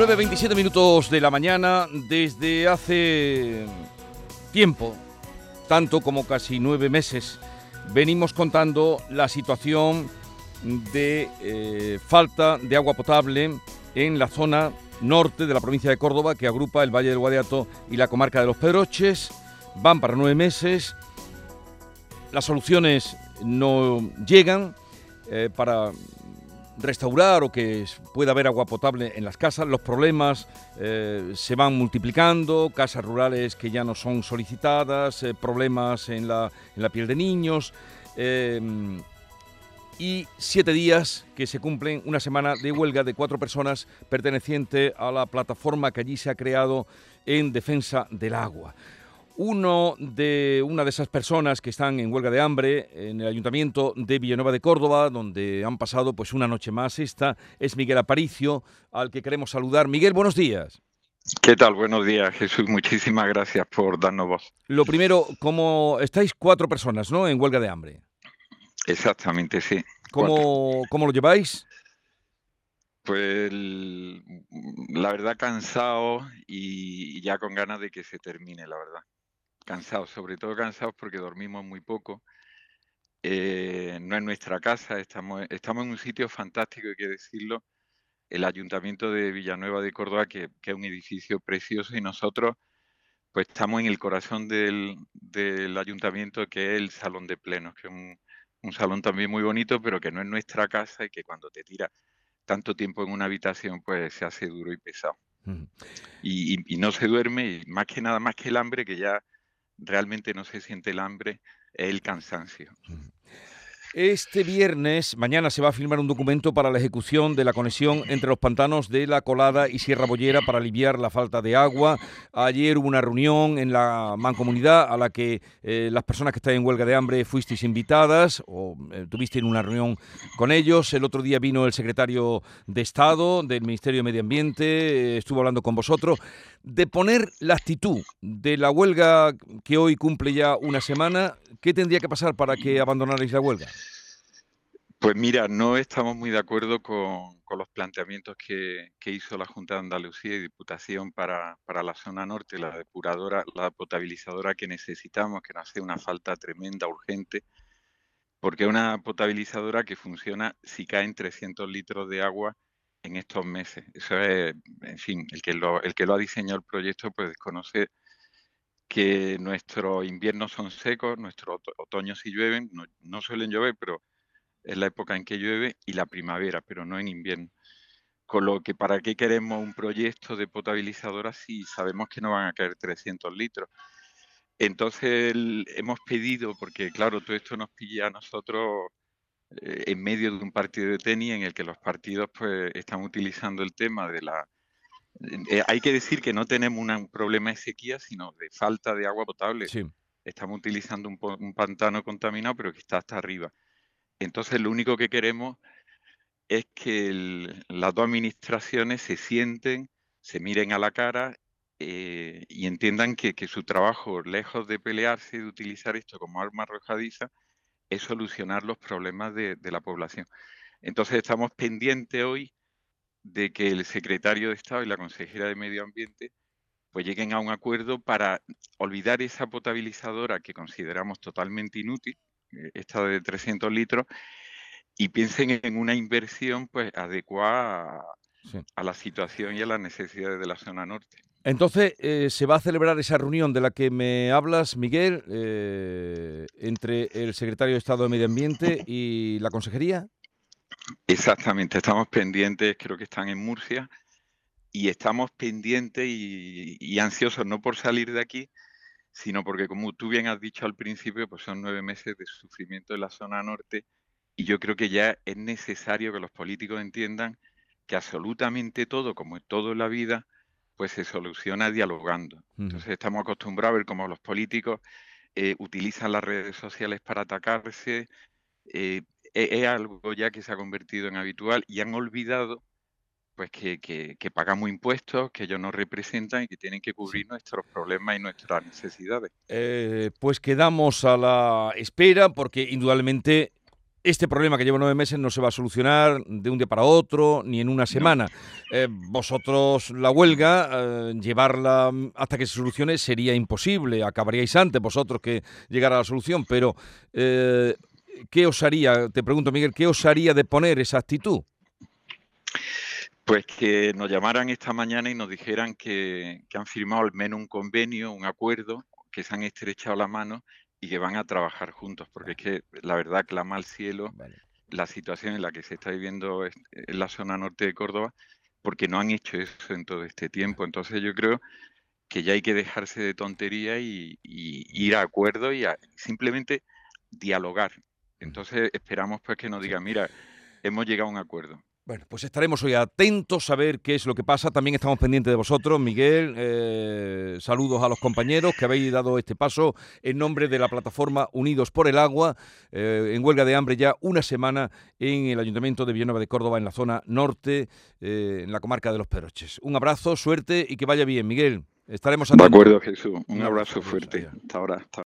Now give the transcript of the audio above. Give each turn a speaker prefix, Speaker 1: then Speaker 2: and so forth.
Speaker 1: 9.27 minutos de la mañana, desde hace tiempo, tanto como casi nueve meses, venimos contando la situación de eh, falta de agua potable en la zona norte de la provincia de Córdoba, que agrupa el Valle del Guadiato y la comarca de los Pedroches. Van para nueve meses, las soluciones no llegan eh, para restaurar o que pueda haber agua potable en las casas. Los problemas eh, se van multiplicando, casas rurales que ya no son solicitadas, eh, problemas en la, en la, piel de niños. Eh, y siete días que se cumplen una semana de huelga de cuatro personas perteneciente a la plataforma que allí se ha creado en defensa del agua. Uno de, una de esas personas que están en huelga de hambre en el Ayuntamiento de Villanueva de Córdoba, donde han pasado pues una noche más esta, es Miguel Aparicio, al que queremos saludar. Miguel, buenos días.
Speaker 2: ¿Qué tal? Buenos días, Jesús. Muchísimas gracias por darnos voz.
Speaker 1: Lo primero, como estáis cuatro personas, ¿no? En huelga de hambre.
Speaker 2: Exactamente, sí.
Speaker 1: ¿Cómo, ¿cómo lo lleváis?
Speaker 2: Pues la verdad cansado y ya con ganas de que se termine, la verdad cansados, sobre todo cansados porque dormimos muy poco. Eh, no es nuestra casa, estamos, estamos en un sitio fantástico, hay que decirlo, el Ayuntamiento de Villanueva de Córdoba, que, es un edificio precioso, y nosotros pues estamos en el corazón del, ayuntamiento, que es el Salón de Plenos, que es un, salón también muy bonito, pero que no es nuestra casa y que cuando te tira tanto tiempo en una habitación, pues se hace duro y pesado. y, y, no se duerme, y más que nada, más que el hambre, que ya realmente no se siente el hambre, el cansancio.
Speaker 1: Este viernes, mañana se va a firmar un documento para la ejecución de la conexión entre los pantanos de La Colada y Sierra Bollera para aliviar la falta de agua. Ayer hubo una reunión en la mancomunidad a la que eh, las personas que están en huelga de hambre fuisteis invitadas o eh, tuvisteis una reunión con ellos. El otro día vino el secretario de Estado del Ministerio de Medio Ambiente, eh, estuvo hablando con vosotros de poner la actitud de la huelga que hoy cumple ya una semana. ¿Qué tendría que pasar para que abandonarais la huelga?
Speaker 2: Pues mira, no estamos muy de acuerdo con, los planteamientos que, hizo la Junta de Andalucía y Diputación para, la zona norte, la depuradora, la potabilizadora que necesitamos, que nos hace una falta tremenda, urgente, porque es una potabilizadora que funciona si caen 300 litros de agua en estos meses. Eso es, en fin, el que lo, el que lo ha diseñado el proyecto pues desconoce que nuestros inviernos son secos, nuestros otoños sí llueven, no suelen llover, pero es la época en que llueve, y la primavera, pero no en invierno. Con lo que, ¿para qué queremos un proyecto de potabilizadora si sabemos que no van a caer 300 litros? Entonces hemos pedido, porque claro, todo esto nos pilla a nosotros eh, en medio de un partido de tenis en el que los partidos pues están utilizando el tema de la... Eh, hay que decir que no tenemos un problema de sequía, sino de falta de agua potable. Estamos utilizando un, un pantano contaminado, pero que está hasta arriba. Entonces, lo único que queremos es que las dos administraciones se sienten, se miren a la cara eh, y entiendan que, su trabajo, lejos de pelearse y de utilizar esto como arma arrojadiza, es solucionar los problemas de, la población. Entonces, estamos pendientes hoy de que el secretario de Estado y la consejera de Medio Ambiente pues lleguen a un acuerdo para olvidar esa potabilizadora que consideramos totalmente inútil, esta de 300 litros, y piensen en una inversión pues adecuada a, la situación y a las necesidades de la zona norte.
Speaker 1: Entonces, eh, ¿se va a celebrar esa reunión de la que me hablas, Miguel, eh, entre el secretario de Estado de Medio Ambiente y la Consejería?
Speaker 2: Exactamente, estamos pendientes, creo que están en Murcia, y estamos pendientes y ansiosos, no por salir de aquí, sino porque, como tú bien has dicho al principio, pues son nueve meses de sufrimiento en la zona norte y yo creo que ya es necesario que los políticos entiendan que absolutamente todo, como es todo en la vida, pues se soluciona dialogando. Entonces estamos acostumbrados a ver cómo los políticos eh, utilizan las redes sociales para atacarse. Eh, es algo ya que se ha convertido en habitual y han olvidado pues que, pagamos impuestos, que ellos nos representan y que tienen que cubrir nuestros problemas y nuestras necesidades.
Speaker 1: Eh, pues quedamos a la espera porque indudablemente este problema que lleva nueve meses no se va a solucionar de un día para otro, ni en una semana. Eh, vosotros la huelga, eh, llevarla hasta que se solucione sería imposible. Acabaríais antes vosotros que llegara a la solución. Pero, eh, ¿qué os haría, te pregunto Miguel, qué os haría de poner esa actitud?
Speaker 2: Pues que nos llamaran esta mañana y nos dijeran que, que han firmado al menos un convenio, un acuerdo, que se han estrechado la mano y que van a trabajar juntos, porque es que la verdad clama al cielo la situación en la que se está viviendo en la zona norte de Córdoba, porque no han hecho eso en todo este tiempo. Entonces yo creo que ya hay que dejarse de tontería y, ir a acuerdo y simplemente dialogar. Entonces esperamos pues que nos digan, mira, hemos llegado a un acuerdo.
Speaker 1: Bueno, pues estaremos hoy atentos a ver qué es lo que pasa. También estamos pendientes de vosotros, Miguel. Eh, saludos a los compañeros que habéis dado este paso en nombre de la plataforma Unidos por el Agua, eh, en huelga de hambre ya una semana en el Ayuntamiento de Villanueva de Córdoba, en la zona norte, eh, en la comarca de Los Peroches. Un abrazo, suerte y que vaya bien, Miguel. Estaremos
Speaker 2: atentos. De acuerdo, Jesús. Un abrazo fuerte. Hasta ahora.